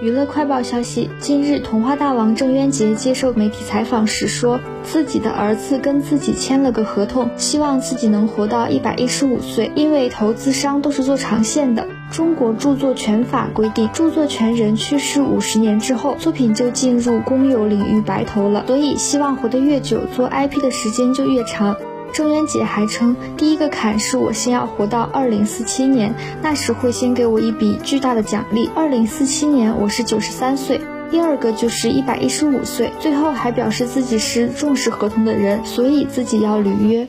娱乐快报消息：近日，童话大王郑渊洁接受媒体采访时说，自己的儿子跟自己签了个合同，希望自己能活到一百一十五岁，因为投资商都是做长线的。中国著作权法规定，著作权人去世五十年之后，作品就进入公有领域白头了，所以希望活得越久，做 IP 的时间就越长。郑渊洁还称，第一个坎是我先要活到二零四七年，那时会先给我一笔巨大的奖励。二零四七年我是九十三岁，第二个就是一百一十五岁。最后还表示自己是重视合同的人，所以自己要履约。